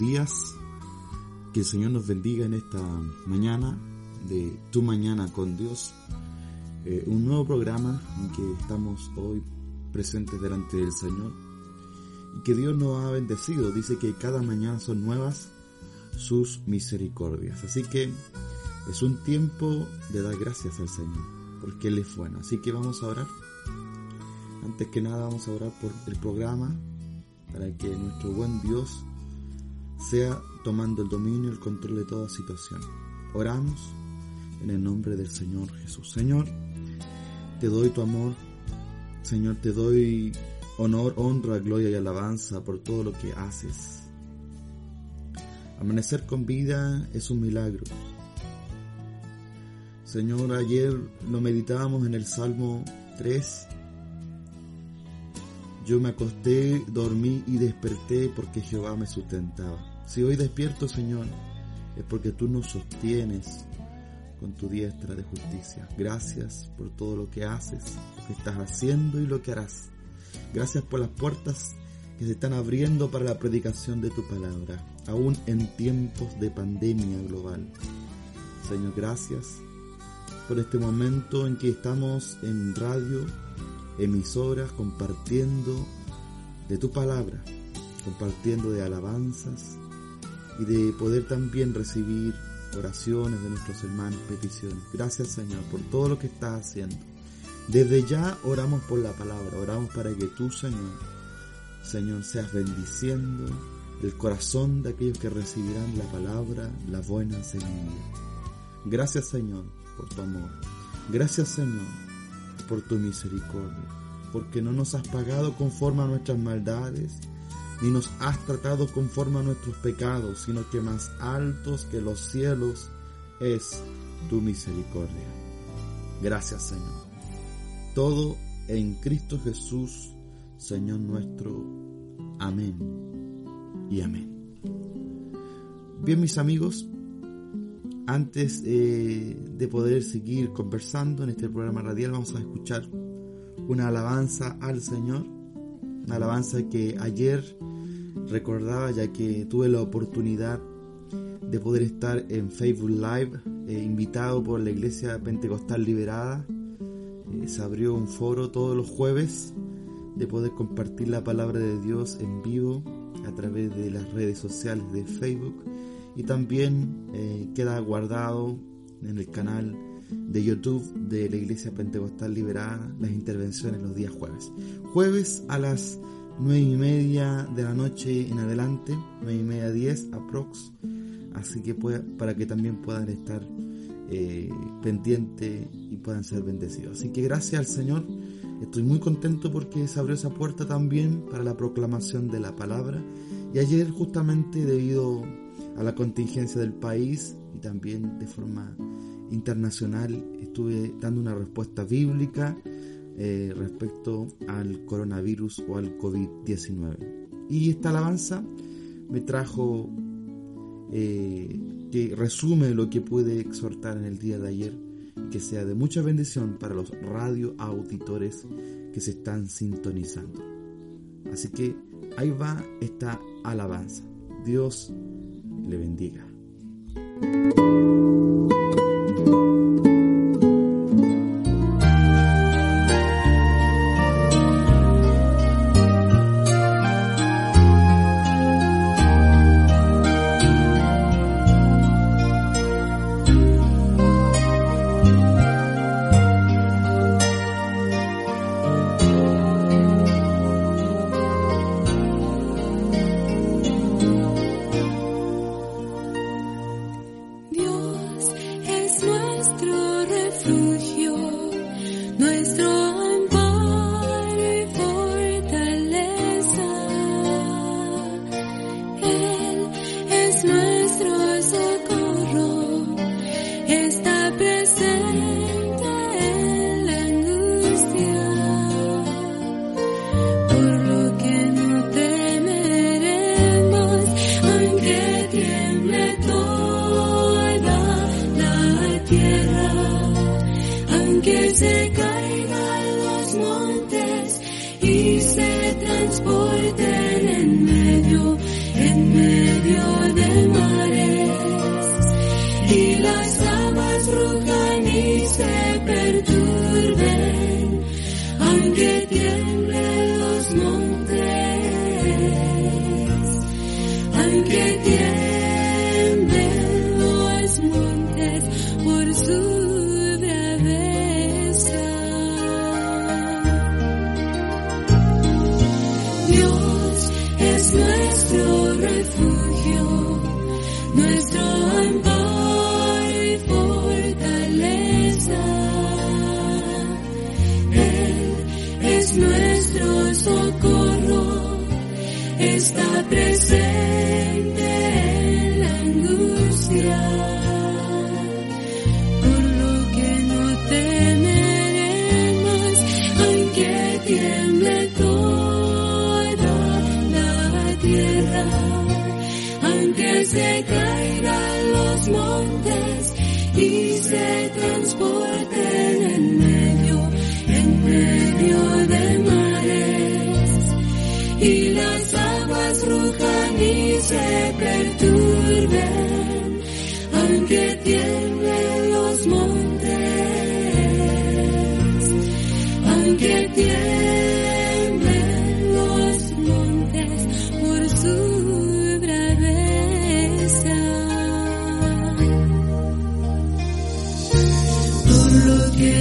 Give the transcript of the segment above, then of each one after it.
días. Que el Señor nos bendiga en esta mañana de Tu Mañana con Dios. Eh, un nuevo programa en que estamos hoy presentes delante del Señor. Y que Dios nos ha bendecido. Dice que cada mañana son nuevas sus misericordias. Así que es un tiempo de dar gracias al Señor. Porque Él es bueno. Así que vamos a orar. Antes que nada vamos a orar por el programa para que nuestro buen Dios sea tomando el dominio, el control de toda situación. Oramos en el nombre del Señor Jesús. Señor, te doy tu amor. Señor, te doy honor, honra, gloria y alabanza por todo lo que haces. Amanecer con vida es un milagro. Señor, ayer lo meditábamos en el Salmo 3 yo me acosté, dormí y desperté porque Jehová me sustentaba. Si hoy despierto, Señor, es porque tú nos sostienes con tu diestra de justicia. Gracias por todo lo que haces, lo que estás haciendo y lo que harás. Gracias por las puertas que se están abriendo para la predicación de tu palabra, aún en tiempos de pandemia global. Señor, gracias por este momento en que estamos en radio emisoras compartiendo de tu palabra, compartiendo de alabanzas y de poder también recibir oraciones de nuestros hermanos, peticiones. Gracias Señor por todo lo que estás haciendo. Desde ya oramos por la palabra, oramos para que tú Señor, Señor, seas bendiciendo el corazón de aquellos que recibirán la palabra, la buena semilla. Gracias Señor por tu amor. Gracias Señor por tu misericordia, porque no nos has pagado conforme a nuestras maldades, ni nos has tratado conforme a nuestros pecados, sino que más altos que los cielos es tu misericordia. Gracias Señor. Todo en Cristo Jesús, Señor nuestro. Amén y amén. Bien mis amigos, antes eh, de poder seguir conversando en este programa radial, vamos a escuchar una alabanza al Señor, alabanza que ayer recordaba ya que tuve la oportunidad de poder estar en Facebook Live, eh, invitado por la Iglesia Pentecostal Liberada. Eh, se abrió un foro todos los jueves de poder compartir la palabra de Dios en vivo a través de las redes sociales de Facebook y también eh, queda guardado en el canal de YouTube de la Iglesia Pentecostal Liberada las intervenciones los días jueves. Jueves a las nueve y media de la noche en adelante, nueve y media diez aprox, así que para que también puedan estar eh, pendientes y puedan ser bendecidos. Así que gracias al Señor, estoy muy contento porque se abrió esa puerta también para la proclamación de la palabra y ayer justamente debido a la contingencia del país y también de forma internacional estuve dando una respuesta bíblica eh, respecto al coronavirus o al COVID-19. Y esta alabanza me trajo eh, que resume lo que pude exhortar en el día de ayer que sea de mucha bendición para los radio auditores que se están sintonizando. Así que ahí va esta alabanza. Dios le bendiga. Transporten en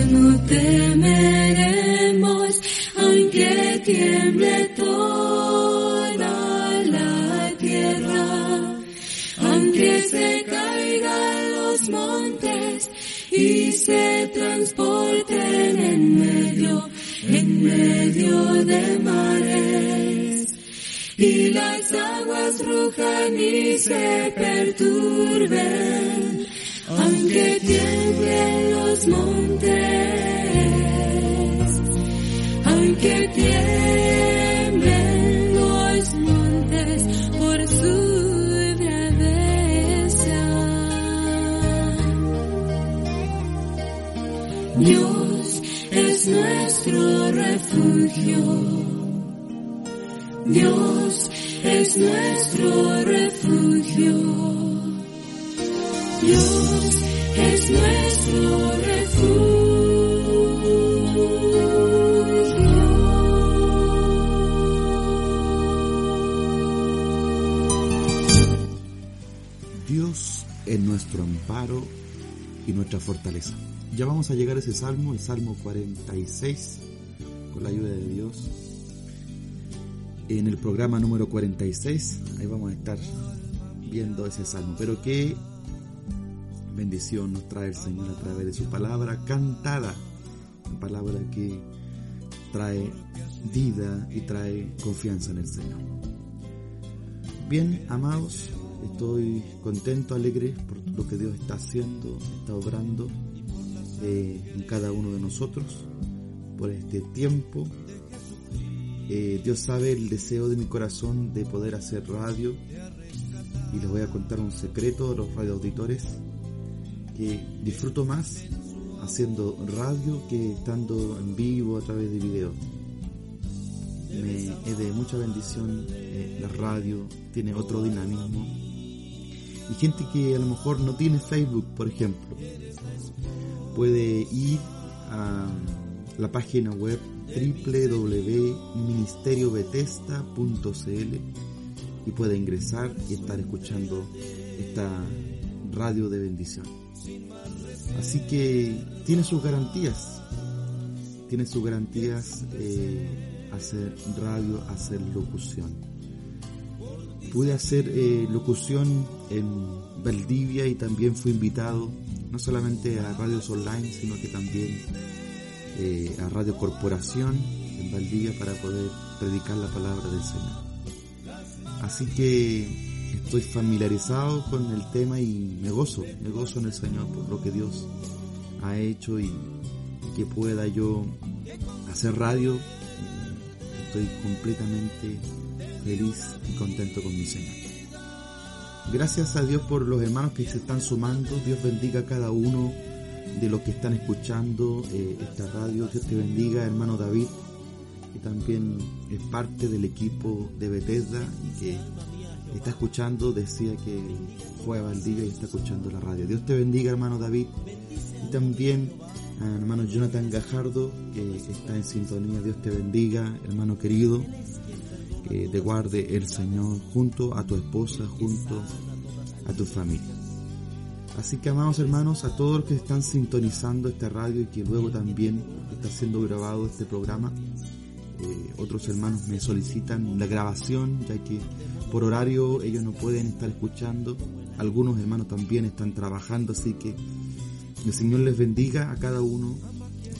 no temeremos, aunque tiemble toda la tierra, aunque se caigan los montes y se transporten en medio, en medio de mares, y las aguas rujan y se perturben, aunque tiemblen los montes, aunque tiemblen los montes por su braveza. Dios es nuestro refugio. Dios es nuestro refugio. Dios es nuestro refugio. Dios es nuestro amparo y nuestra fortaleza. Ya vamos a llegar a ese salmo, el Salmo 46, con la ayuda de Dios. En el programa número 46, ahí vamos a estar viendo ese salmo. Pero qué bendición nos trae el Señor a través de su palabra cantada, una palabra que trae vida y trae confianza en el Señor. Bien, amados, estoy contento, alegre por lo que Dios está haciendo, está obrando eh, en cada uno de nosotros por este tiempo. Eh, Dios sabe el deseo de mi corazón de poder hacer radio y les voy a contar un secreto a los radioauditores disfruto más haciendo radio que estando en vivo a través de video. Me es de mucha bendición eh, la radio, tiene otro dinamismo. Y gente que a lo mejor no tiene Facebook, por ejemplo, puede ir a la página web www.ministeriobetesta.cl y puede ingresar y estar escuchando esta radio de bendición. Así que tiene sus garantías, tiene sus garantías eh, hacer radio, hacer locución. Pude hacer eh, locución en Valdivia y también fui invitado no solamente a radios online, sino que también eh, a Radio Corporación en Valdivia para poder predicar la palabra del Señor. Así que estoy familiarizado con el tema y me gozo, me gozo en el Señor por lo que Dios ha hecho y que pueda yo hacer radio. Estoy completamente feliz y contento con mi Señor. Gracias a Dios por los hermanos que se están sumando. Dios bendiga a cada uno de los que están escuchando eh, esta radio. Dios te bendiga, hermano David, que también es parte del equipo de Bethesda y que está escuchando, decía que fue a Valdivia y está escuchando la radio. Dios te bendiga, hermano David. también a hermano Jonathan Gajardo, que está en sintonía. Dios te bendiga, hermano querido. Que te guarde el Señor junto a tu esposa, junto a tu familia. Así que amados hermanos, a todos los que están sintonizando esta radio y que luego también está siendo grabado este programa, eh, otros hermanos me solicitan la grabación, ya que por horario ellos no pueden estar escuchando. Algunos hermanos también están trabajando, así que el Señor les bendiga a cada uno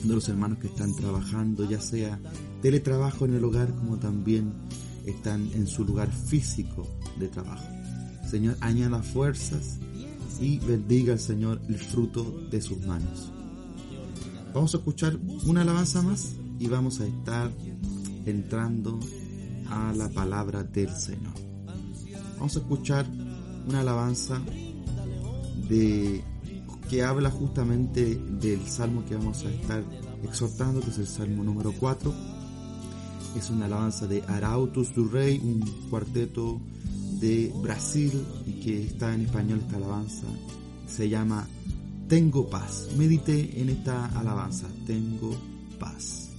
de los hermanos que están trabajando, ya sea teletrabajo en el hogar como también están en su lugar físico de trabajo. Señor, añada fuerzas y bendiga al Señor el fruto de sus manos. Vamos a escuchar una alabanza más y vamos a estar entrando a la palabra del Señor. Vamos a escuchar una alabanza de que habla justamente del salmo que vamos a estar exhortando, que es el salmo número 4. Es una alabanza de Arautos do Rey, un cuarteto de Brasil y que está en español esta alabanza. Se llama Tengo paz. Medite en esta alabanza. Tengo paz.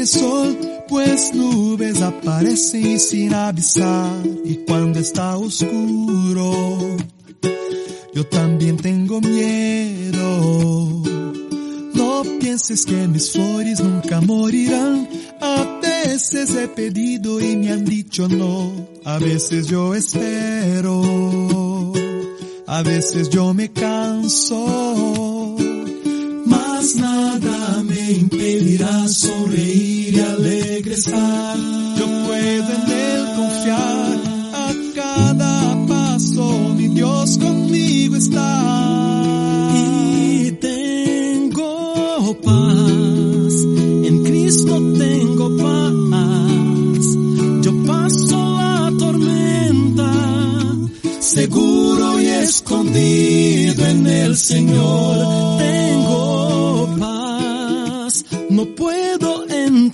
El sol, pues nubes aparecen sin avisar y cuando está oscuro, yo también tengo miedo. No pienses que mis flores nunca morirán, a veces he pedido y me han dicho no, a veces yo espero, a veces yo me canso. Mas nada me impedirá sonreír y alegre estar. Yo puedo en él confiar a cada paso, mi Dios conmigo está. Y tengo paz, en Cristo tengo paz. Yo paso la tormenta, seguro y escondido en el Señor. Tengo paz, no puedo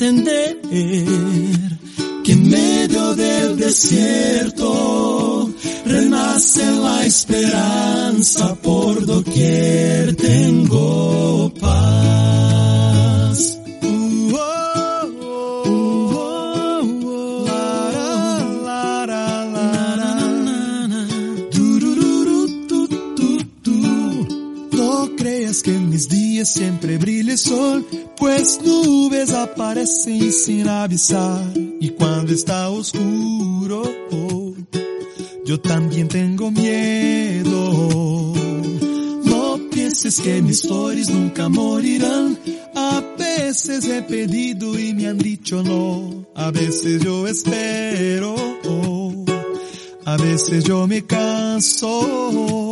entender que en medio del desierto renace la esperanza por doquier tengo paz. Uh, oh, que en mis días siempre brille sol, pues nubes aparecen sin avisar. Y cuando está oscuro, yo también tengo miedo. No pienses que mis flores nunca morirán. A veces he pedido y me han dicho no. A veces yo espero. a veces yo me canso.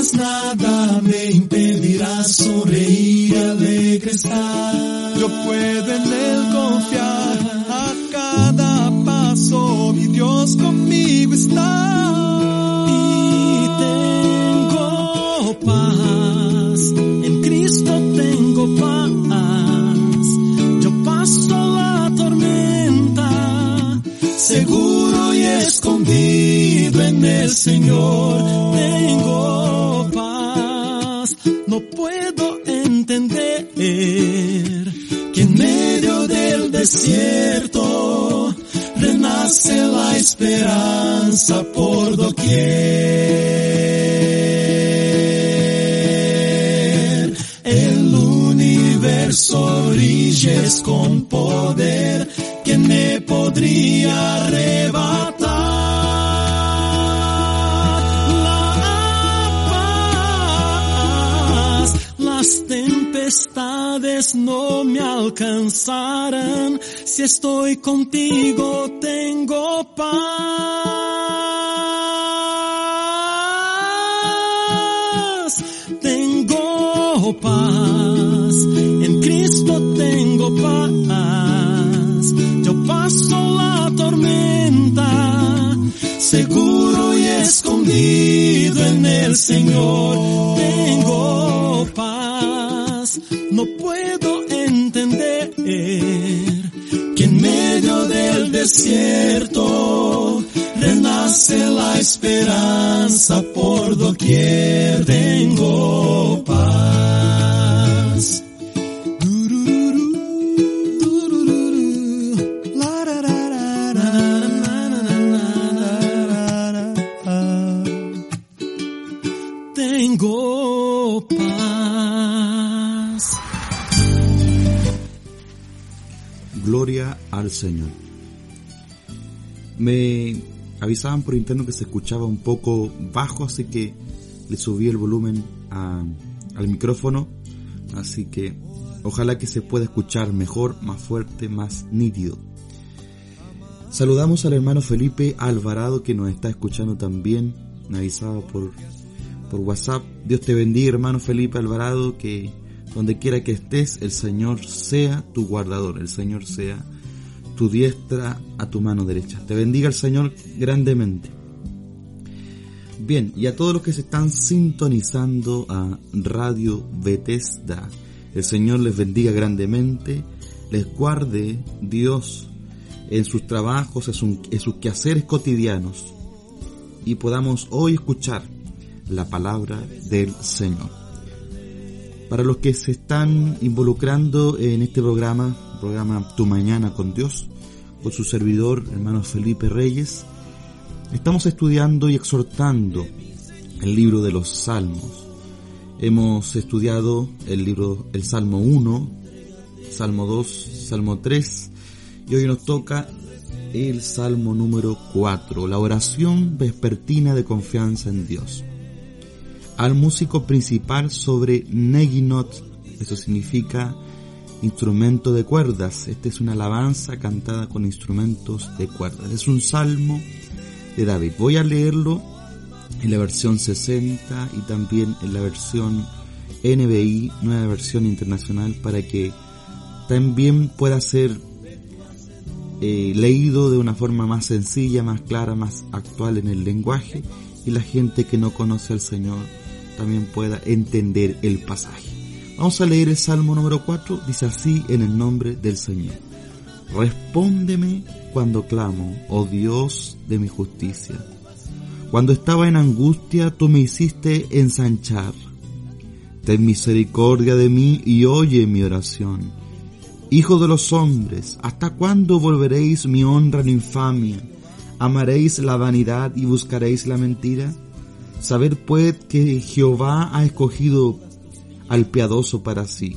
Nada me impedirá sonreír y alegre estar. Yo puedo en él confiar a cada paso, mi Dios conmigo está. Y tengo paz, en Cristo tengo paz. Yo paso la tormenta, seguro y escondido en el Señor. Desierto renace la esperanza por doquier. El universo brilles con alcanzarán. Si estoy contigo tengo paz. Tengo paz. En Cristo tengo paz. Yo paso la tormenta. Seguro y escondido en el Señor. Tengo desierto renace la esperanza por doquier tengo paz. Tengo paz. Gloria al Señor. Me avisaban por interno que se escuchaba un poco bajo, así que le subí el volumen al micrófono. Así que ojalá que se pueda escuchar mejor, más fuerte, más nítido. Saludamos al hermano Felipe Alvarado que nos está escuchando también. Me avisaba por, por WhatsApp. Dios te bendiga, hermano Felipe Alvarado, que donde quiera que estés, el Señor sea tu guardador, el Señor sea tu diestra a tu mano derecha. Te bendiga el Señor grandemente. Bien, y a todos los que se están sintonizando a Radio Bethesda, el Señor les bendiga grandemente, les guarde Dios en sus trabajos, en, su- en sus quehaceres cotidianos, y podamos hoy escuchar la palabra del Señor. Para los que se están involucrando en este programa, programa Tu Mañana con Dios, con su servidor, hermano Felipe Reyes, estamos estudiando y exhortando el libro de los Salmos. Hemos estudiado el libro, el Salmo 1, Salmo 2, Salmo 3, y hoy nos toca el Salmo número 4, la oración vespertina de confianza en Dios al músico principal sobre Neginot, eso significa instrumento de cuerdas. Esta es una alabanza cantada con instrumentos de cuerdas. Es un salmo de David. Voy a leerlo en la versión 60 y también en la versión NBI, nueva versión internacional, para que también pueda ser eh, leído de una forma más sencilla, más clara, más actual en el lenguaje y la gente que no conoce al Señor también pueda entender el pasaje. Vamos a leer el Salmo número 4, dice así en el nombre del Señor. Respóndeme cuando clamo, oh Dios de mi justicia. Cuando estaba en angustia, tú me hiciste ensanchar. Ten misericordia de mí y oye mi oración. Hijo de los hombres, ¿hasta cuándo volveréis mi honra en infamia? ¿Amaréis la vanidad y buscaréis la mentira? Saber pues que Jehová ha escogido al piadoso para sí.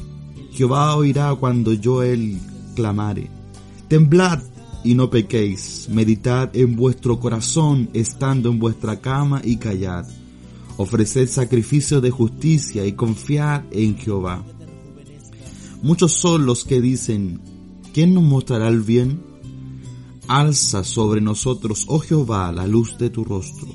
Jehová oirá cuando yo él clamare. Temblad y no pequéis, meditad en vuestro corazón estando en vuestra cama y callad. Ofreced sacrificio de justicia y confiad en Jehová. Muchos son los que dicen, ¿quién nos mostrará el bien? Alza sobre nosotros, oh Jehová, la luz de tu rostro.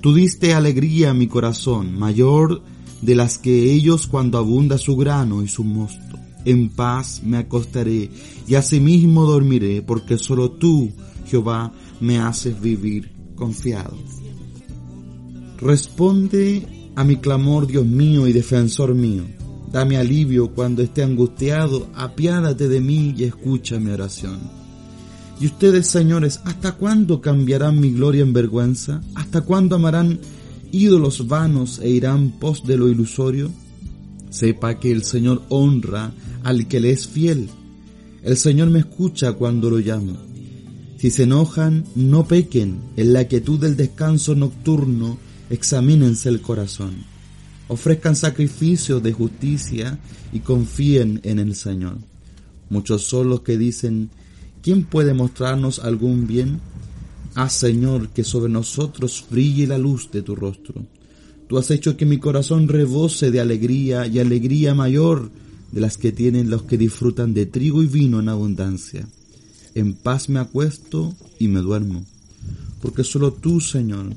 Tú diste alegría a mi corazón, mayor de las que ellos cuando abunda su grano y su mosto. En paz me acostaré y asimismo dormiré, porque solo tú, Jehová, me haces vivir confiado. Responde a mi clamor, Dios mío y defensor mío. Dame alivio cuando esté angustiado, apiádate de mí y escucha mi oración. Y ustedes, señores, ¿hasta cuándo cambiarán mi gloria en vergüenza? ¿Hasta cuándo amarán ídolos vanos e irán pos de lo ilusorio? Sepa que el Señor honra al que le es fiel. El Señor me escucha cuando lo llamo. Si se enojan, no pequen. En la quietud del descanso nocturno, examínense el corazón. Ofrezcan sacrificios de justicia y confíen en el Señor. Muchos son los que dicen, ¿quién puede mostrarnos algún bien? Haz, Señor, que sobre nosotros brille la luz de tu rostro. Tú has hecho que mi corazón rebose de alegría y alegría mayor de las que tienen los que disfrutan de trigo y vino en abundancia. En paz me acuesto y me duermo, porque solo tú, Señor,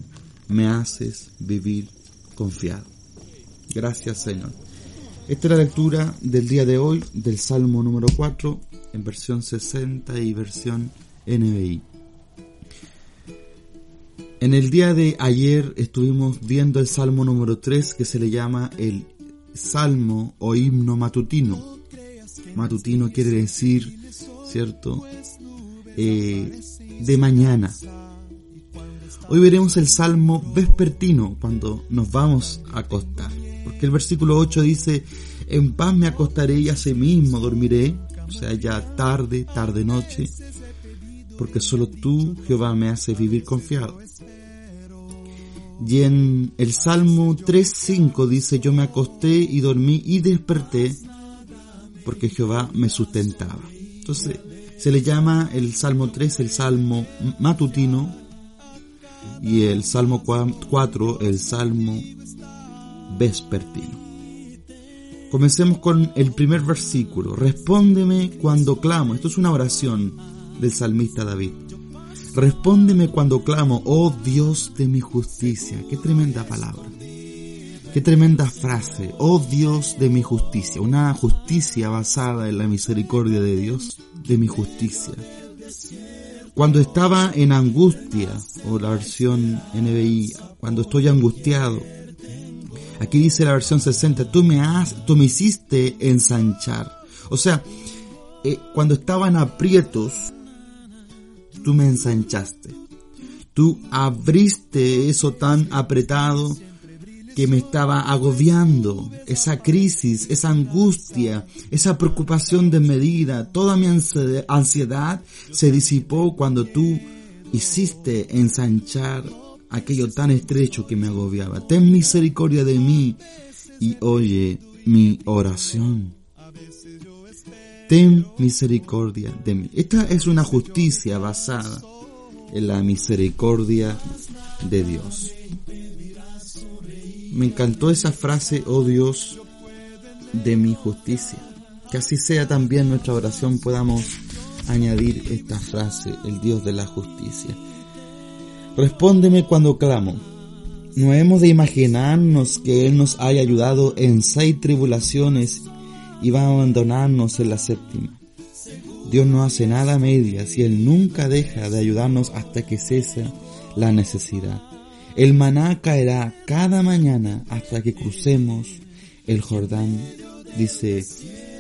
me haces vivir confiado. Gracias, Señor. Esta es la lectura del día de hoy del Salmo número 4 en versión 60 y versión NBI. En el día de ayer estuvimos viendo el Salmo número 3 que se le llama el Salmo o himno matutino. Matutino quiere decir, ¿cierto? Eh, de mañana. Hoy veremos el Salmo vespertino cuando nos vamos a acostar. Porque el versículo 8 dice, en paz me acostaré y mismo dormiré. O sea, ya tarde, tarde noche. Porque solo tú, Jehová, me haces vivir confiado. Y en el Salmo 3.5 dice, yo me acosté y dormí y desperté porque Jehová me sustentaba. Entonces, se le llama el Salmo 3 el Salmo matutino y el Salmo 4 el Salmo vespertino. Comencemos con el primer versículo. Respóndeme cuando clamo. Esto es una oración del salmista David. Respóndeme cuando clamo, oh Dios de mi justicia. Qué tremenda palabra. Qué tremenda frase. Oh Dios de mi justicia. Una justicia basada en la misericordia de Dios, de mi justicia. Cuando estaba en angustia, o la versión NBI, cuando estoy angustiado, aquí dice la versión 60, tú me has, tú me hiciste ensanchar. O sea, eh, cuando estaban aprietos, tú me ensanchaste. Tú abriste eso tan apretado que me estaba agobiando, esa crisis, esa angustia, esa preocupación de medida, toda mi ansiedad se disipó cuando tú hiciste ensanchar aquello tan estrecho que me agobiaba. Ten misericordia de mí y oye mi oración ten misericordia de mí. Esta es una justicia basada en la misericordia de Dios. Me encantó esa frase, oh Dios, de mi justicia. Que así sea también nuestra oración, podamos añadir esta frase, el Dios de la justicia. Respóndeme cuando clamo. No hemos de imaginarnos que Él nos haya ayudado en seis tribulaciones y va a abandonarnos en la séptima. Dios no hace nada a medias y Él nunca deja de ayudarnos hasta que cesa la necesidad. El maná caerá cada mañana hasta que crucemos el Jordán, dice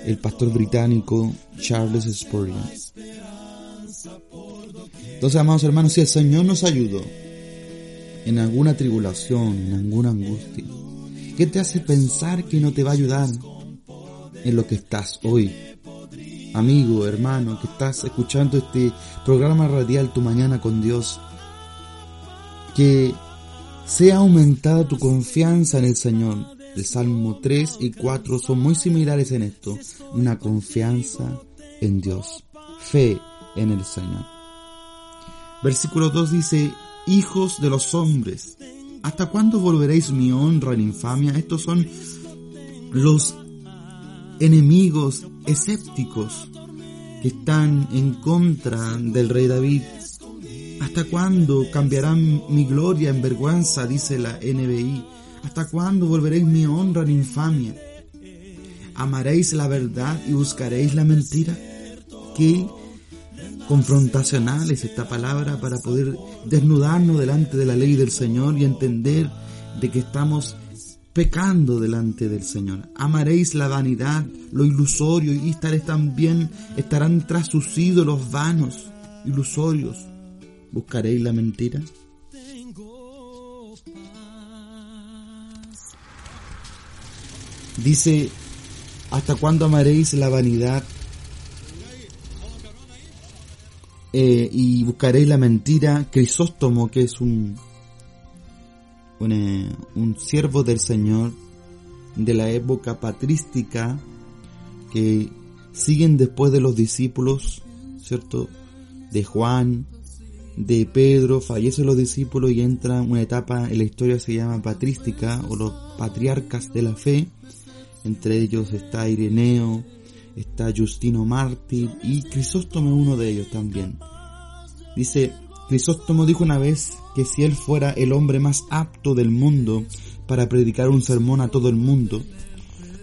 el pastor británico Charles Spurgeon. Entonces, amados hermanos, si el Señor nos ayudó en alguna tribulación, en alguna angustia, ¿qué te hace pensar que no te va a ayudar en lo que estás hoy. Amigo, hermano, que estás escuchando este programa radial Tu Mañana con Dios, que sea aumentada tu confianza en el Señor. El Salmo 3 y 4 son muy similares en esto. Una confianza en Dios. Fe en el Señor. Versículo 2 dice, Hijos de los hombres, ¿hasta cuándo volveréis mi honra en infamia? Estos son los enemigos escépticos que están en contra del rey David. ¿Hasta cuándo cambiarán mi gloria en vergüenza? Dice la NBI. ¿Hasta cuándo volveréis mi honra en infamia? ¿Amaréis la verdad y buscaréis la mentira? Qué confrontacional es esta palabra para poder desnudarnos delante de la ley del Señor y entender de que estamos pecando delante del Señor. Amaréis la vanidad, lo ilusorio y estaréis también, estarán tras sus ídolos vanos, ilusorios. ¿Buscaréis la mentira? Dice, ¿hasta cuándo amaréis la vanidad eh, y buscaréis la mentira? Crisóstomo, que es un un, siervo del Señor de la época patrística que siguen después de los discípulos, ¿cierto? De Juan, de Pedro, fallecen los discípulos y entra una etapa en la historia se llama patrística o los patriarcas de la fe. Entre ellos está Ireneo, está Justino Mártir y Crisóstomo uno de ellos también. Dice, Crisóstomo dijo una vez que si él fuera el hombre más apto del mundo para predicar un sermón a todo el mundo,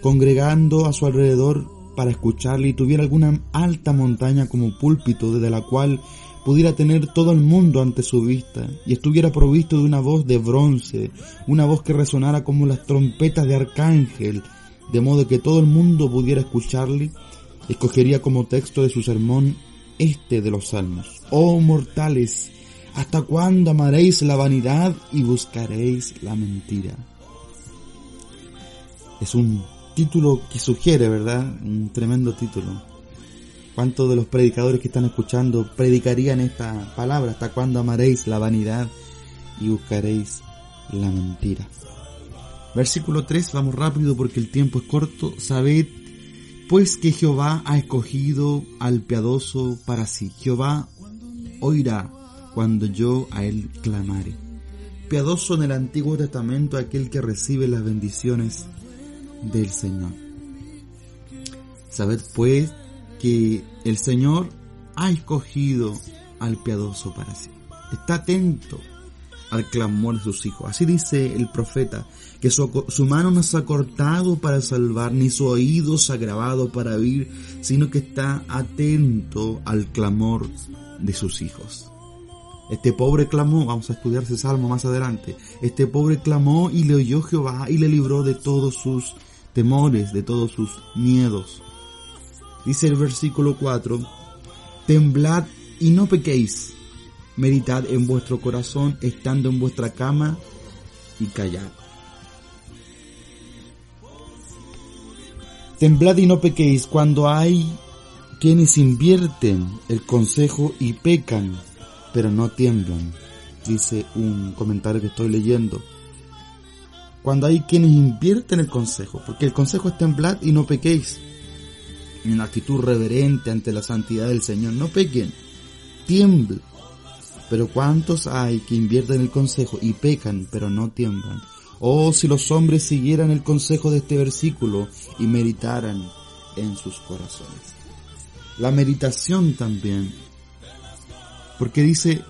congregando a su alrededor para escucharle y tuviera alguna alta montaña como púlpito desde la cual pudiera tener todo el mundo ante su vista y estuviera provisto de una voz de bronce, una voz que resonara como las trompetas de arcángel, de modo que todo el mundo pudiera escucharle, escogería como texto de su sermón este de los salmos. Oh mortales, ¿hasta cuándo amaréis la vanidad y buscaréis la mentira? Es un título que sugiere, ¿verdad? Un tremendo título. ¿Cuántos de los predicadores que están escuchando predicarían esta palabra? ¿Hasta cuándo amaréis la vanidad y buscaréis la mentira? Versículo 3, vamos rápido porque el tiempo es corto. Sabed pues que Jehová ha escogido al piadoso para sí. Jehová oirá cuando yo a él clamare. Piadoso en el Antiguo Testamento aquel que recibe las bendiciones del Señor. Sabed pues que el Señor ha escogido al piadoso para sí. Está atento al clamor de sus hijos. Así dice el profeta, que su, mano no se ha cortado para salvar, ni su oído se ha grabado para oír, sino que está atento al clamor de sus hijos. Este pobre clamó, vamos a estudiar ese salmo más adelante, este pobre clamó y le oyó Jehová y le libró de todos sus temores, de todos sus miedos. Dice el versículo 4, temblad y no pequéis, meditad en vuestro corazón estando en vuestra cama y callad. Temblad y no pequéis cuando hay quienes invierten el consejo y pecan, pero no tiemblan, dice un comentario que estoy leyendo. Cuando hay quienes invierten el consejo, porque el consejo es temblad y no pequéis. En una actitud reverente ante la santidad del Señor, no pequen, tiemblen. Pero ¿cuántos hay que invierten el consejo y pecan, pero no tiemblan? Oh, si los hombres siguieran el consejo de este versículo y meditaran en sus corazones. La meditación también. Porque dice,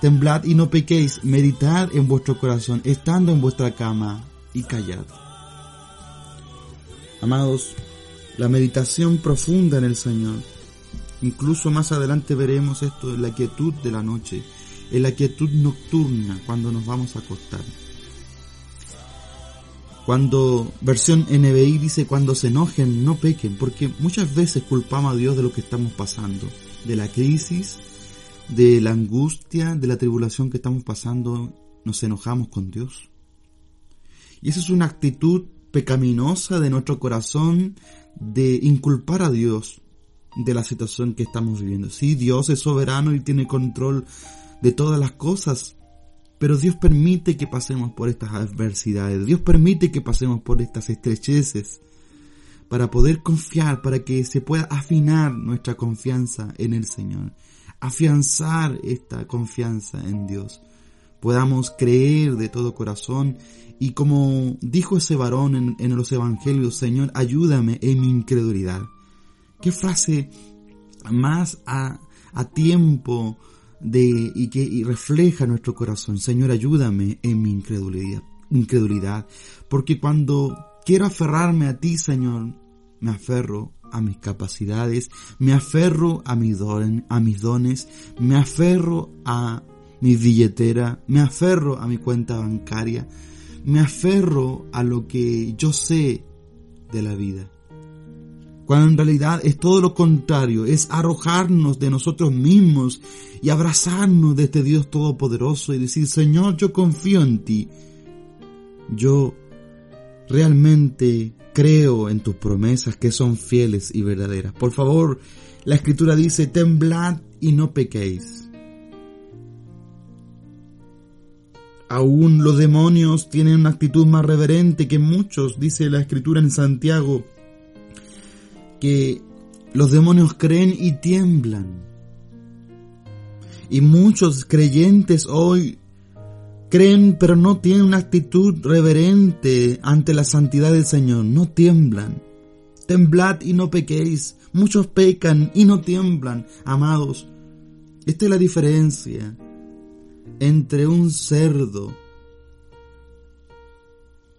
temblad y no pequéis, meditad en vuestro corazón, estando en vuestra cama y callad. Amados, la meditación profunda en el Señor. Incluso más adelante veremos esto en la quietud de la noche, en la quietud nocturna cuando nos vamos a acostar. Cuando versión NBI dice cuando se enojen no pequen, porque muchas veces culpamos a Dios de lo que estamos pasando, de la crisis, de la angustia, de la tribulación que estamos pasando, nos enojamos con Dios. Y esa es una actitud pecaminosa de nuestro corazón de inculpar a Dios de la situación que estamos viviendo. Sí, Dios es soberano y tiene control de todas las cosas, pero Dios permite que pasemos por estas adversidades, Dios permite que pasemos por estas estrecheces para poder confiar, para que se pueda afinar nuestra confianza en el Señor, afianzar esta confianza en Dios, podamos creer de todo corazón y como dijo ese varón en, en los evangelios, Señor, ayúdame en mi incredulidad. Qué frase más a, a tiempo de, y que refleja nuestro corazón. Señor, ayúdame en mi incredulidad, incredulidad, porque cuando quiero aferrarme a ti, Señor, me aferro a mis capacidades, me aferro a, a mis dones, me aferro a mi billetera, me aferro a mi cuenta bancaria, me aferro a lo que yo sé de la vida cuando en realidad es todo lo contrario, es arrojarnos de nosotros mismos y abrazarnos de este Dios Todopoderoso y decir, Señor, yo confío en ti. Yo realmente creo en tus promesas que son fieles y verdaderas. Por favor, la escritura dice, temblad y no pequéis. Aún los demonios tienen una actitud más reverente que muchos, dice la escritura en Santiago que los demonios creen y tiemblan. Y muchos creyentes hoy Creen pero no tienen una actitud reverente ante la santidad del Señor, no tiemblan. Temblad y no pequéis. Muchos pecan y no tiemblan, amados. Esta es la diferencia entre un cerdo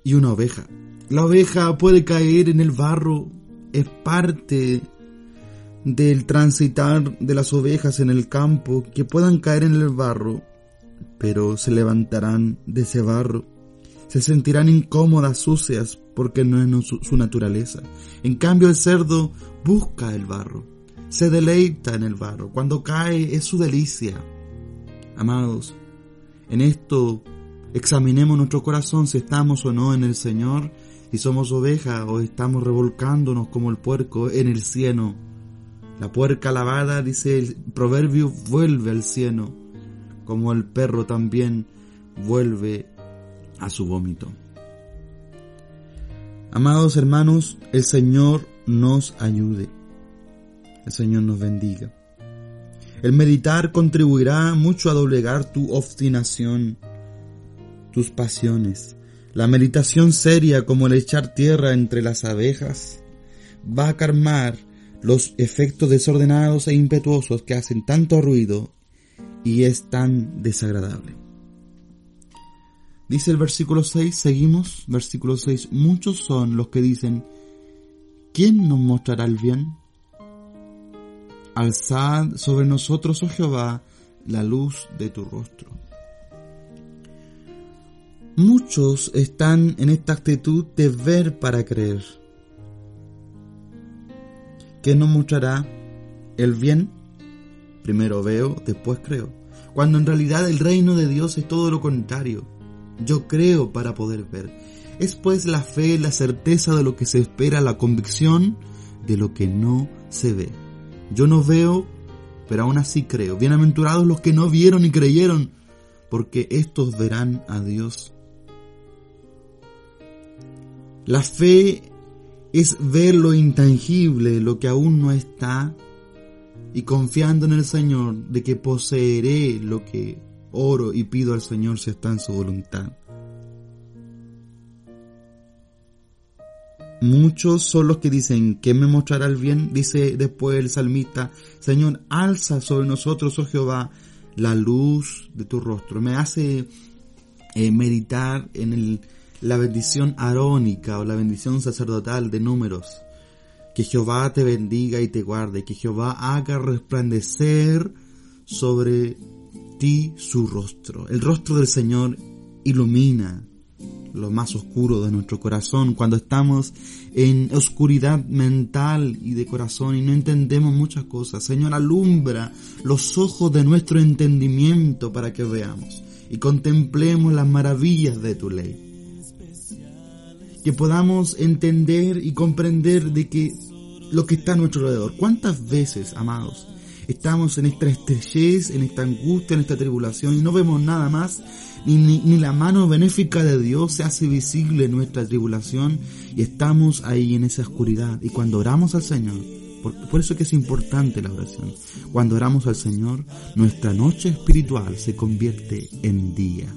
y una oveja. La oveja puede caer en el barro, es parte del transitar de las ovejas en el campo, que puedan caer en el barro, pero se levantarán de ese barro. Se sentirán incómodas, sucias, porque no es su, naturaleza. En cambio el cerdo busca el barro, se deleita en el barro. Cuando cae es su delicia. Amados, en esto examinemos nuestro corazón si estamos o no en el Señor, si somos ovejas o estamos revolcándonos como el puerco en el cieno. La puerca lavada, dice el proverbio, vuelve al cieno, como el perro también vuelve a su vómito. Amados hermanos, el Señor nos ayude. El Señor nos bendiga. El meditar contribuirá mucho a doblegar tu obstinación, tus pasiones. La meditación seria como el echar tierra entre las abejas va a calmar los efectos desordenados e impetuosos que hacen tanto ruido y es tan desagradable. Dice el versículo 6, seguimos, versículo 6, muchos son los que dicen, ¿quién nos mostrará el bien? Alzad sobre nosotros, oh Jehová, la luz de tu rostro. Muchos están en esta actitud de ver para creer. ¿Qué nos mostrará el bien? Primero veo, después creo. Cuando en realidad el reino de Dios es todo lo contrario. Yo creo para poder ver. Es pues la fe, la certeza de lo que se espera, la convicción de lo que no se ve. Yo no veo, pero aún así creo. Bienaventurados los que no vieron y creyeron, porque estos verán a Dios. La fe es ver lo intangible, lo que aún no está, y confiando en el Señor de que poseeré lo que oro y pido al Señor si está en su voluntad. Muchos son los que dicen, que me mostrará el bien? Dice después el salmista, Señor, alza sobre nosotros, oh Jehová, la luz de tu rostro. Me hace eh, meditar en el, la bendición arónica o la bendición sacerdotal de números. Que Jehová te bendiga y te guarde, que Jehová haga resplandecer sobre ti su rostro. El rostro del Señor ilumina, lo más oscuro de nuestro corazón, cuando estamos en oscuridad mental y de corazón y no entendemos muchas cosas. Señor, alumbra los ojos de nuestro entendimiento para que veamos y contemplemos las maravillas de tu ley. Que podamos entender y comprender de que lo que está a nuestro alrededor. ¿Cuántas veces, amados, estamos en esta estrechez, en esta angustia, en esta tribulación y no vemos nada más ni, la mano benéfica de Dios se hace visible en nuestra tribulación y estamos ahí en esa oscuridad. Y cuando oramos al Señor, por, por eso que es importante la oración, cuando oramos al Señor, nuestra noche espiritual se convierte en día.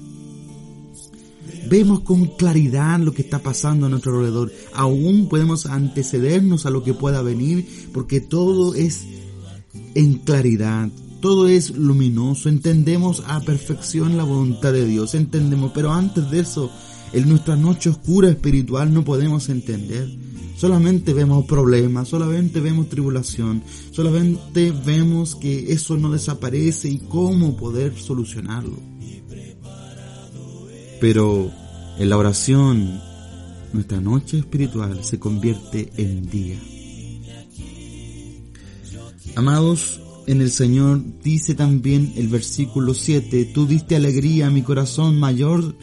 Vemos con claridad lo que está pasando a nuestro alrededor. Aún podemos antecedernos a lo que pueda venir porque todo es en claridad, todo es luminoso, entendemos a perfección la voluntad de Dios, entendemos, pero antes de eso, en nuestra noche oscura espiritual no podemos entender. Solamente vemos problemas, solamente vemos tribulación, solamente vemos que eso no desaparece y cómo poder solucionarlo. Pero en la oración, nuestra noche espiritual se convierte en día. Amados, en el Señor dice también el versículo 7, tú diste alegría a mi corazón mayor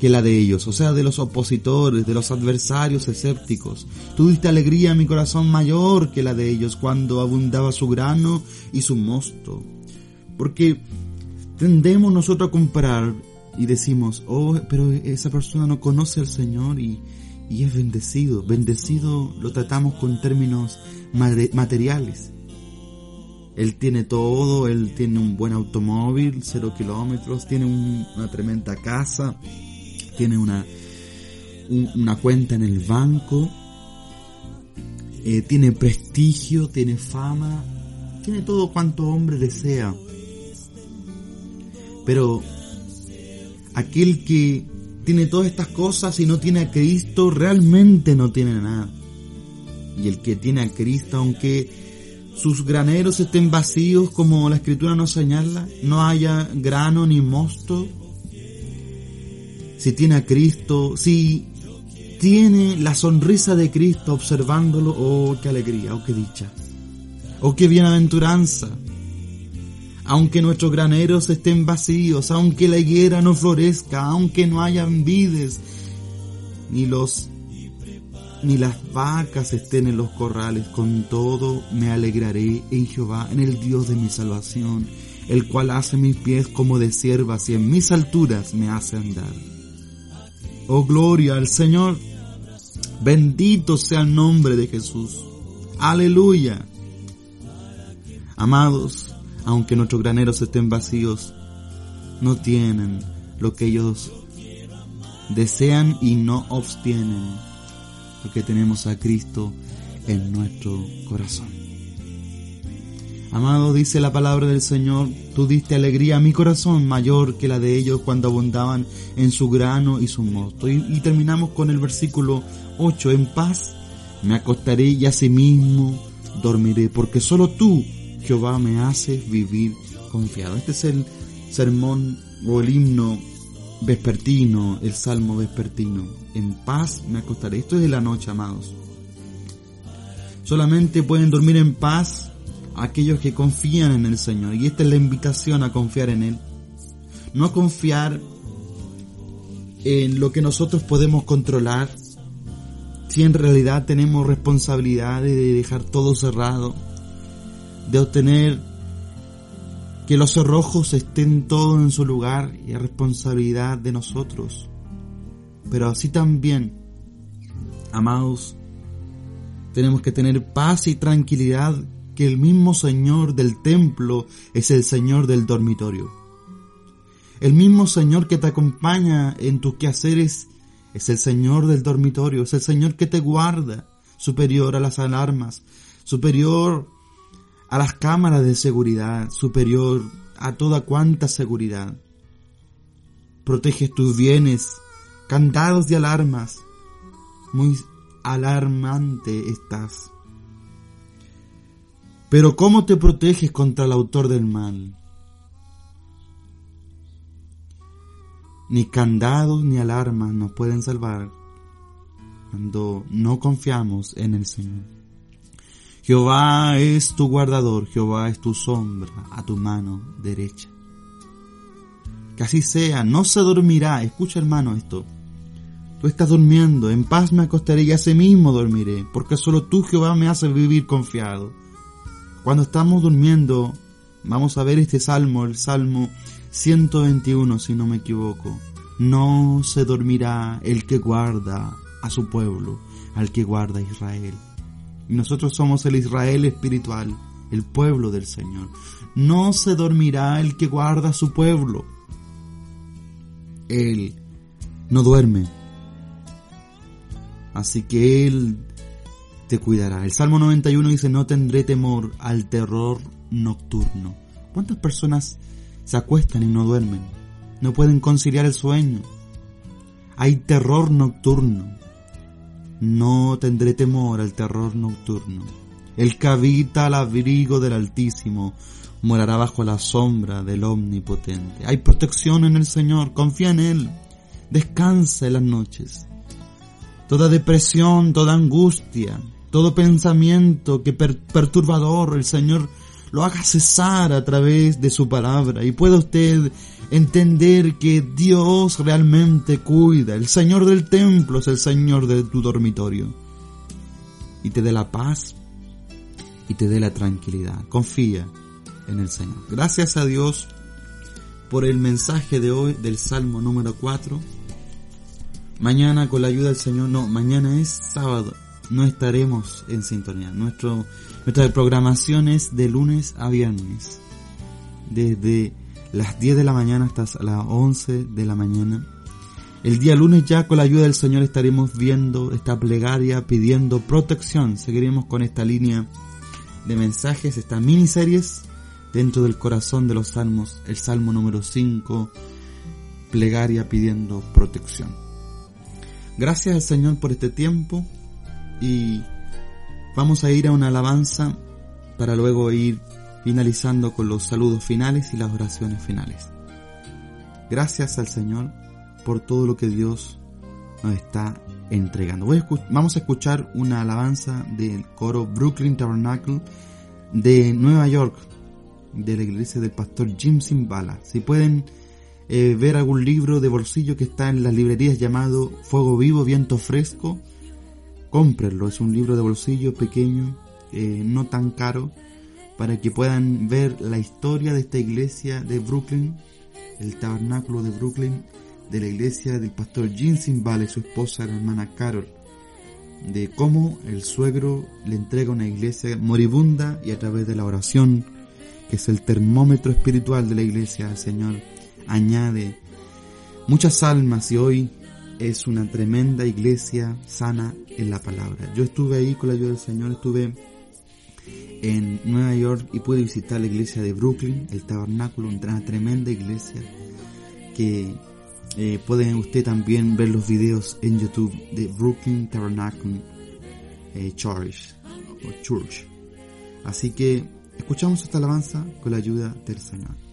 que la de ellos, o sea, de los opositores, de los adversarios escépticos. Tú diste alegría a mi corazón mayor que la de ellos cuando abundaba su grano y su mosto. Porque tendemos nosotros a comparar y decimos, oh, pero esa persona no conoce al Señor y, y es bendecido. Bendecido lo tratamos con términos materiales. Él tiene todo, él tiene un buen automóvil, cero kilómetros, tiene una tremenda casa, tiene una, una cuenta en el banco, eh, tiene prestigio, tiene fama, tiene todo cuanto hombre desea. Pero aquel que tiene todas estas cosas y no tiene a Cristo, realmente no tiene nada. Y el que tiene a Cristo, aunque sus graneros estén vacíos como la escritura nos señala, no haya grano ni mosto. Si tiene a Cristo, si tiene la sonrisa de Cristo observándolo, oh, qué alegría, oh, qué dicha, oh, qué bienaventuranza. Aunque nuestros graneros estén vacíos, aunque la higuera no florezca, aunque no haya vides, ni los ni las vacas estén en los corrales, con todo me alegraré en Jehová, en el Dios de mi salvación, el cual hace mis pies como de siervas y en mis alturas me hace andar. Oh gloria al Señor, bendito sea el nombre de Jesús. Aleluya. Amados, aunque nuestros graneros estén vacíos, no tienen lo que ellos desean y no obtienen porque tenemos a Cristo en nuestro corazón. Amado, dice la palabra del Señor, tú diste alegría a mi corazón mayor que la de ellos cuando abundaban en su grano y su mosto. Y, terminamos con el versículo 8, en paz me acostaré y asimismo dormiré, porque solo tú, Jehová, me haces vivir confiado. Este es el sermón o el himno vespertino, el salmo vespertino. En paz me acostaré. Esto es de la noche, amados. Solamente pueden dormir en paz aquellos que confían en el Señor. Y esta es la invitación a confiar en Él. No a confiar en lo que nosotros podemos controlar. Si en realidad tenemos responsabilidad de dejar todo cerrado. De obtener que los cerrojos estén todos en su lugar y a responsabilidad de nosotros. Pero así también, amados, tenemos que tener paz y tranquilidad que el mismo Señor del templo es el Señor del dormitorio. El mismo Señor que te acompaña en tus quehaceres es el Señor del dormitorio, es el Señor que te guarda, superior a las alarmas, superior a las cámaras de seguridad superior a toda cuanta seguridad. Proteges tus bienes, candados de alarmas, muy alarmante estás. Pero ¿cómo te proteges contra el autor del mal? Ni candados ni alarmas nos pueden salvar cuando no confiamos en el Señor. Jehová es tu guardador, Jehová es tu sombra a tu mano derecha. Que así sea, no se dormirá. Escucha hermano esto. Tú estás durmiendo, en paz me acostaré y así mismo dormiré, porque solo tú Jehová me haces vivir confiado. Cuando estamos durmiendo, vamos a ver este salmo, el salmo 121 si no me equivoco. No se dormirá el que guarda a su pueblo, al que guarda a Israel. Y nosotros somos el Israel espiritual, el pueblo del Señor. No se dormirá el que guarda su pueblo. Él no duerme. Así que Él te cuidará. El Salmo 91 dice, no tendré temor al terror nocturno. ¿Cuántas personas se acuestan y no duermen? No pueden conciliar el sueño. Hay terror nocturno. No tendré temor al terror nocturno. El que habita al abrigo del Altísimo morará bajo la sombra del Omnipotente. Hay protección en el Señor, confía en Él, descansa en las noches. Toda depresión, toda angustia, todo pensamiento que perturbador, el Señor lo haga cesar a través de su palabra y pueda usted entender que Dios realmente cuida, el Señor del templo es el Señor de tu dormitorio y te dé la paz y te dé la tranquilidad. Confía en el Señor. Gracias a Dios por el mensaje de hoy del Salmo número 4. Mañana con la ayuda del Señor, no, mañana es sábado. no estaremos en sintonía. Nuestro, nuestra programación es de lunes a viernes, desde las 10 de la mañana hasta las 11 de la mañana. El día lunes ya con la ayuda del Señor estaremos viendo esta plegaria pidiendo protección. Seguiremos con esta línea de mensajes, estas miniseries dentro del corazón de los salmos, el salmo número 5, plegaria pidiendo protección. Gracias al Señor por este tiempo y vamos a ir a una alabanza para luego ir finalizando con los saludos finales y las oraciones finales. Gracias al Señor por todo lo que Dios nos está entregando. vamos a escuchar una alabanza del coro Brooklyn Tabernacle de Nueva York, de la iglesia del pastor Jim Simbala. Si pueden eh, ver algún libro de bolsillo que está en las librerías llamado Fuego Vivo, Viento Fresco, cómprenlo. Es un libro de bolsillo pequeño, eh, no tan caro, para que puedan ver la historia de esta iglesia de Brooklyn, el tabernáculo de Brooklyn, de la iglesia del pastor Jim Simbala y su esposa, la hermana Carol, de cómo el suegro le entrega una iglesia moribunda y a través de la oración, que es el termómetro espiritual de la iglesia, el Señor añade muchas almas y hoy es una tremenda iglesia sana en la palabra. Yo estuve ahí con la ayuda del Señor, estuve en Nueva York y pude visitar la iglesia de Brooklyn, el tabernáculo, una tremenda iglesia que eh, pueden usted también ver los videos en YouTube de Brooklyn Tabernacle eh, Church Church. Así que escuchamos esta alabanza con la ayuda del Señor.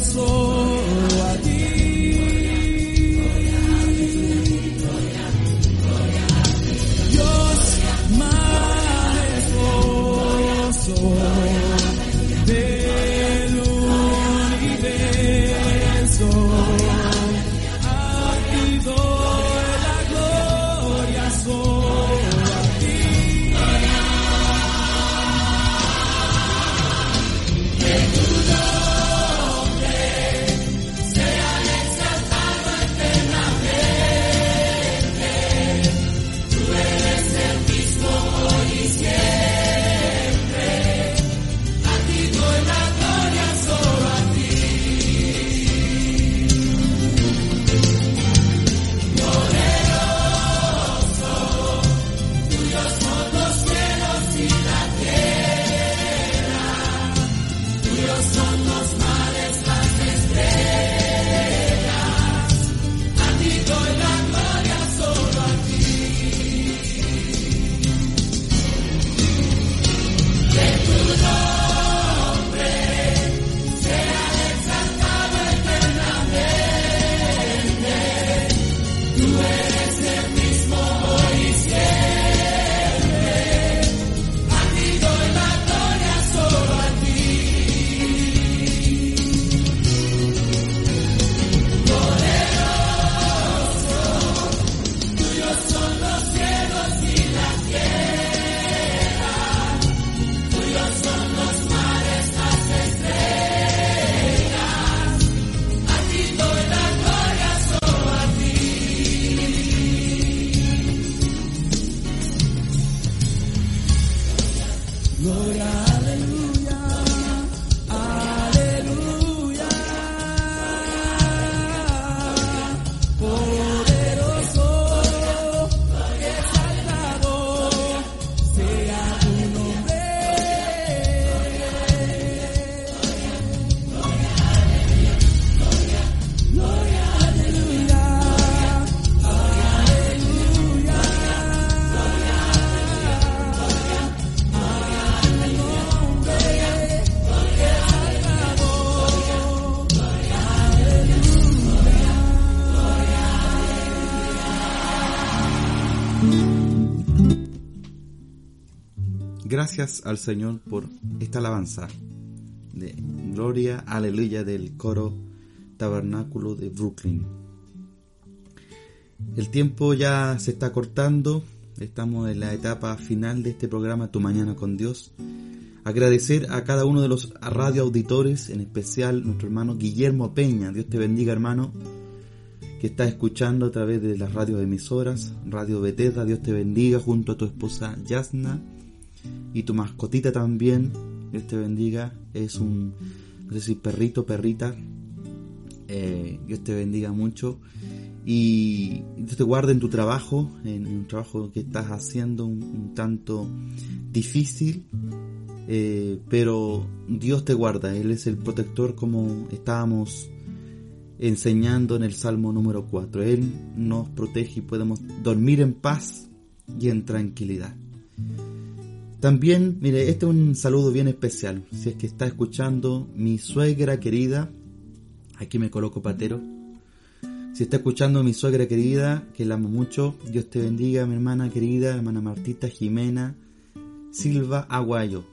corazón. Gracias al Señor por esta alabanza de Gloria, Aleluya del coro Tabernáculo de Brooklyn. El tiempo ya se está cortando, estamos en la etapa final de este programa Tu Mañana con Dios. Agradecer a cada uno de los radio auditores, en especial nuestro hermano Guillermo Peña. Dios te bendiga, hermano, que está escuchando a través de las radios emisoras, Radio Betesda. Dios te bendiga junto a tu esposa Yasna y tu mascotita también. Dios te bendiga. Es un, no sé si perrito, perrita. Eh, Dios te bendiga mucho. Y Dios te guarde en tu trabajo, en un trabajo que estás haciendo un tanto difícil eh, pero Dios te guarda, Él es el protector como estábamos enseñando en el Salmo número 4. Él nos protege y podemos dormir en paz y en tranquilidad. También, mire, este es un saludo bien especial. Si es que está escuchando mi suegra querida, aquí me coloco patero. Si está escuchando mi suegra querida, que la amo mucho, Dios te bendiga, mi hermana querida, hermana Martita Jimena Silva Aguayo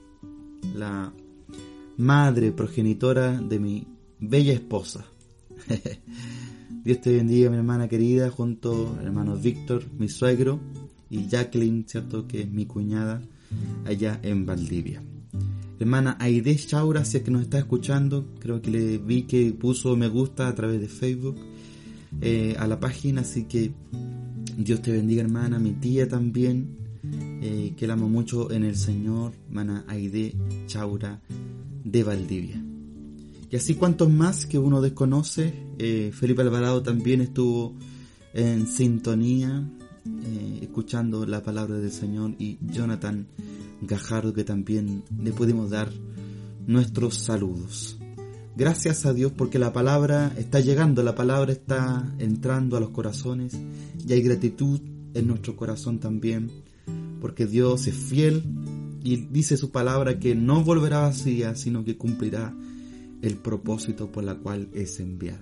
la madre progenitora de mi bella esposa. Dios te bendiga, mi hermana querida, junto al hermano Víctor, mi suegro, y Jacqueline, ¿cierto? Que es mi cuñada allá en Valdivia. Hermana Aide Chaura, si es que nos está escuchando, creo que le vi que puso me gusta a través de Facebook eh, a la página, así que Dios te bendiga, hermana, mi tía también, eh, que la amo mucho en el Señor, Mana Aide Chaura de Valdivia. Y así cuantos más que uno desconoce, eh, Felipe Alvarado también estuvo en sintonía, eh, escuchando la palabra del Señor, y Jonathan Gajardo, que también le pudimos dar nuestros saludos. Gracias a Dios porque la palabra está llegando, la palabra está entrando a los corazones y hay gratitud en nuestro corazón también porque Dios es fiel y dice su palabra que no volverá vacía, sino que cumplirá el propósito por la cual es enviada.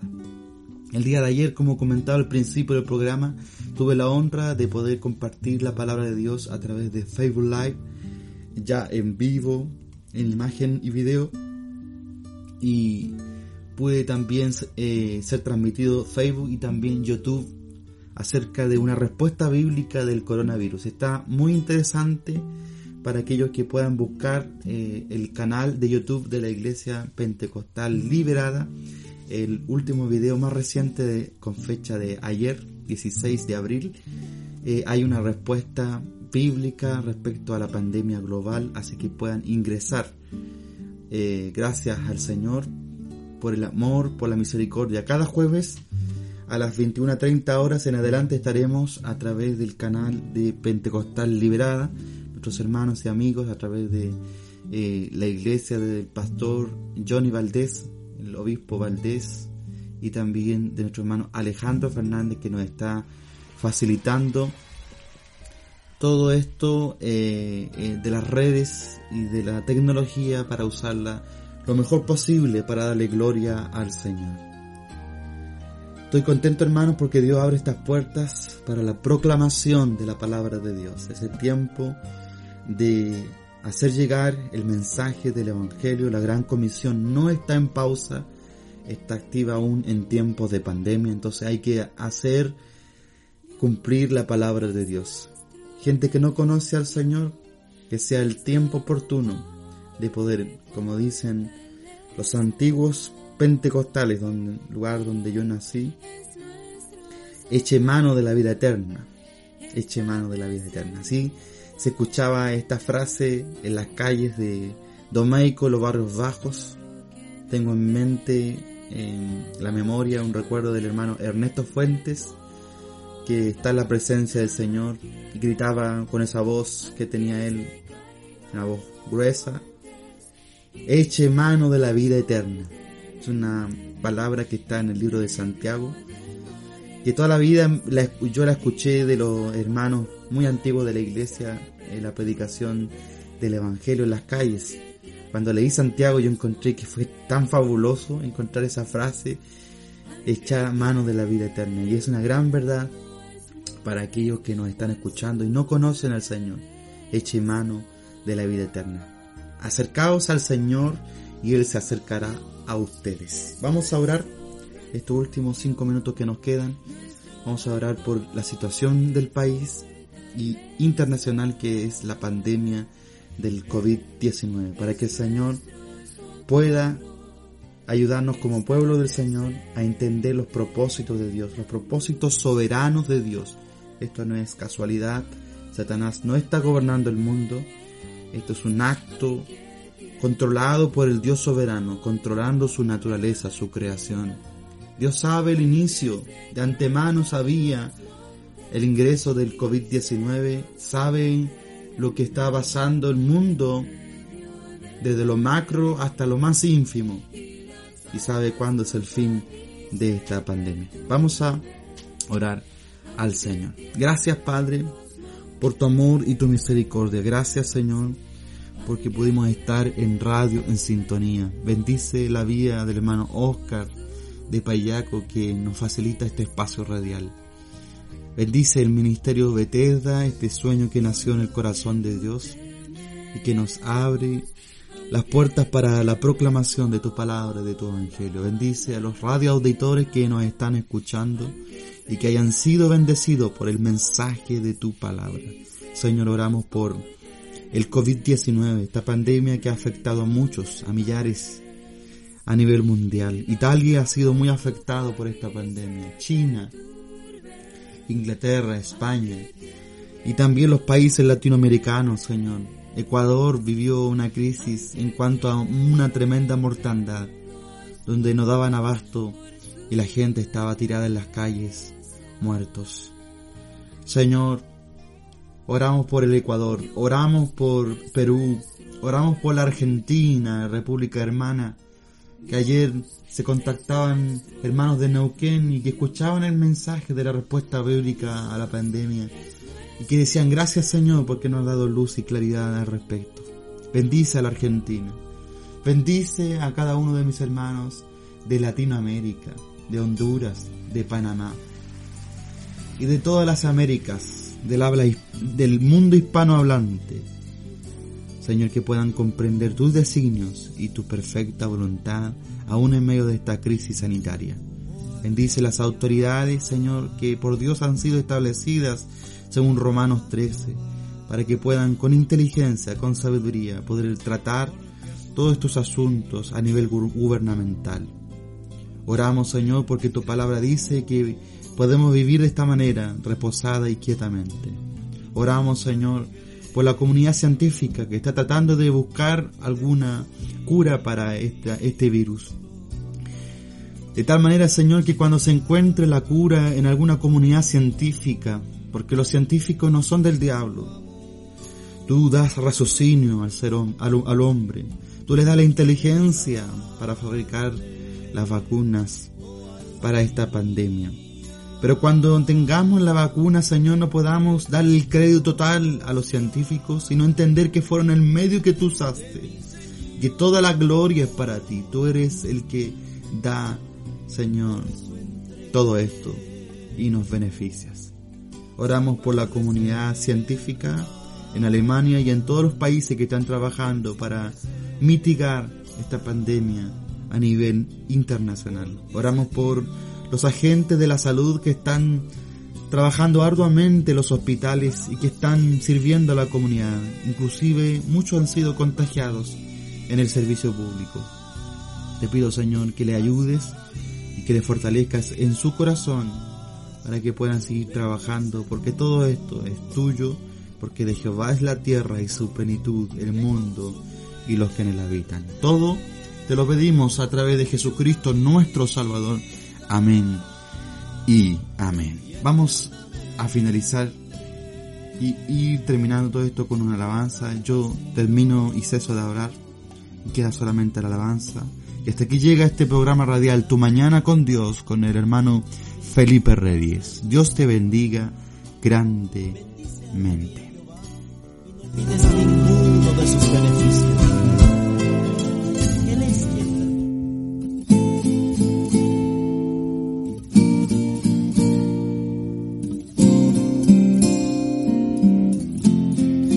El día de ayer, como comentaba al principio del programa, tuve la honra de poder compartir la palabra de Dios a través de Facebook Live, ya en vivo, en imagen y video, y pude también eh, ser transmitido Facebook y también YouTube acerca de una respuesta bíblica del coronavirus. Está muy interesante para aquellos que puedan buscar eh, el canal de YouTube de la Iglesia Pentecostal Liberada. El último video más reciente con fecha de ayer, 16 de abril, eh, hay una respuesta bíblica respecto a la pandemia global, así que puedan ingresar. Eh, gracias al Señor por el amor, por la misericordia. Cada jueves a las 21.30 horas en adelante estaremos a través del canal de Pentecostal Liberada, nuestros hermanos y amigos a través de eh, la iglesia del pastor Johnny Valdés, el obispo Valdés, y también de nuestro hermano Alejandro Fernández que nos está facilitando todo esto eh, eh, de las redes y de la tecnología para usarla lo mejor posible para darle gloria al Señor. Estoy contento hermanos porque Dios abre estas puertas para la proclamación de la palabra de Dios. Es el tiempo de hacer llegar el mensaje del Evangelio. La gran comisión no está en pausa, está activa aún en tiempos de pandemia. Entonces hay que hacer cumplir la palabra de Dios. Gente que no conoce al Señor, que sea el tiempo oportuno de poder, como dicen los antiguos pentecostales, donde, lugar donde yo nací, eche mano de la vida eterna, eche mano de la vida eterna. Se escuchaba esta frase en las calles de Domeico, los barrios bajos. Tengo en mente, en la memoria, un recuerdo del hermano Ernesto Fuentes, que está en la presencia del Señor y gritaba con esa voz que tenía él, una voz gruesa, eche mano de la vida eterna una palabra que está en el libro de Santiago, que toda la vida yo la escuché de los hermanos muy antiguos de la iglesia en la predicación del Evangelio en las calles. Cuando leí Santiago yo encontré que fue tan fabuloso encontrar esa frase hecha mano de la vida eterna. Y es una gran verdad para aquellos que nos están escuchando y no conocen al Señor. Eche mano de la vida eterna. Acercaos al Señor y Él se acercará a ustedes. Vamos a orar estos últimos cinco minutos que nos quedan. Vamos a orar por la situación del país internacional que es la pandemia del COVID-19, para que el Señor pueda ayudarnos como pueblo del Señor a entender los propósitos de Dios, los propósitos soberanos de Dios. Esto no es casualidad, Satanás no está gobernando el mundo, esto es un acto controlado por el Dios soberano, controlando su naturaleza, su creación. Dios sabe el inicio, de antemano sabía el ingreso del COVID-19, sabe lo que está pasando el mundo desde lo macro hasta lo más ínfimo y sabe cuándo es el fin de esta pandemia. Vamos a orar al Señor. Gracias Padre por tu amor y tu misericordia. Gracias Señor porque pudimos estar en radio en sintonía. Bendice la vida del hermano Oscar de Payaco que nos facilita este espacio radial. Bendice el ministerio Bethesda, este sueño que nació en el corazón de Dios y que nos abre las puertas para la proclamación de tu palabra, de tu evangelio. Bendice a los radioauditores que nos están escuchando y que hayan sido bendecidos por el mensaje de tu palabra. Señor, oramos por el COVID-19, esta pandemia que ha afectado a muchos, a millares a nivel mundial. Italia ha sido muy afectado por esta pandemia. China, Inglaterra, España y también los países latinoamericanos, Señor. Ecuador vivió una crisis en cuanto a una tremenda mortandad, donde no daban abasto y la gente estaba tirada en las calles, muertos. Señor, oramos por el Ecuador, oramos por Perú, oramos por la Argentina, República Hermana, que ayer se contactaban hermanos de Neuquén y que escuchaban el mensaje de la respuesta bíblica a la pandemia y que decían gracias Señor porque nos ha dado luz y claridad al respecto. Bendice a la Argentina, bendice a cada uno de mis hermanos de Latinoamérica, de Honduras, de Panamá y de todas las Américas, del habla del mundo hispanohablante. Señor, que puedan comprender tus designios y tu perfecta voluntad aún en medio de esta crisis sanitaria. Bendice las autoridades, Señor, que por Dios han sido establecidas según Romanos 13, para que puedan con inteligencia, con sabiduría, poder tratar todos estos asuntos a nivel gubernamental. Oramos, Señor, porque tu palabra dice que podemos vivir de esta manera, reposada y quietamente. Oramos, Señor, por la comunidad científica que está tratando de buscar alguna cura para este virus. De tal manera, Señor, que cuando se encuentre la cura en alguna comunidad científica, porque los científicos no son del diablo, tú das raciocinio al, ser, al, al hombre, tú le das la inteligencia para fabricar las vacunas para esta pandemia. Pero cuando tengamos la vacuna, Señor, no podamos darle el crédito total a los científicos, sino entender que fueron el medio que tú usaste, que toda la gloria es para ti. Tú eres el que da, Señor, todo esto y nos beneficias. Oramos por la comunidad científica en Alemania y en todos los países que están trabajando para mitigar esta pandemia a nivel internacional. Oramos por los agentes de la salud que están trabajando arduamente en los hospitales y que están sirviendo a la comunidad. Inclusive muchos han sido contagiados en el servicio público. Te pido Señor que le ayudes y que le fortalezcas en su corazón para que puedan seguir trabajando porque todo esto es tuyo porque de Jehová es la tierra y su plenitud, el mundo y los que en él habitan. Todo te lo pedimos a través de Jesucristo nuestro Salvador. Amén y amén. Vamos a finalizar y ir terminando todo esto con una alabanza. Yo termino y ceso de y queda solamente la alabanza. Y hasta aquí llega este programa radial Tu Mañana con Dios con el hermano Felipe Reyes. Dios te bendiga grandemente.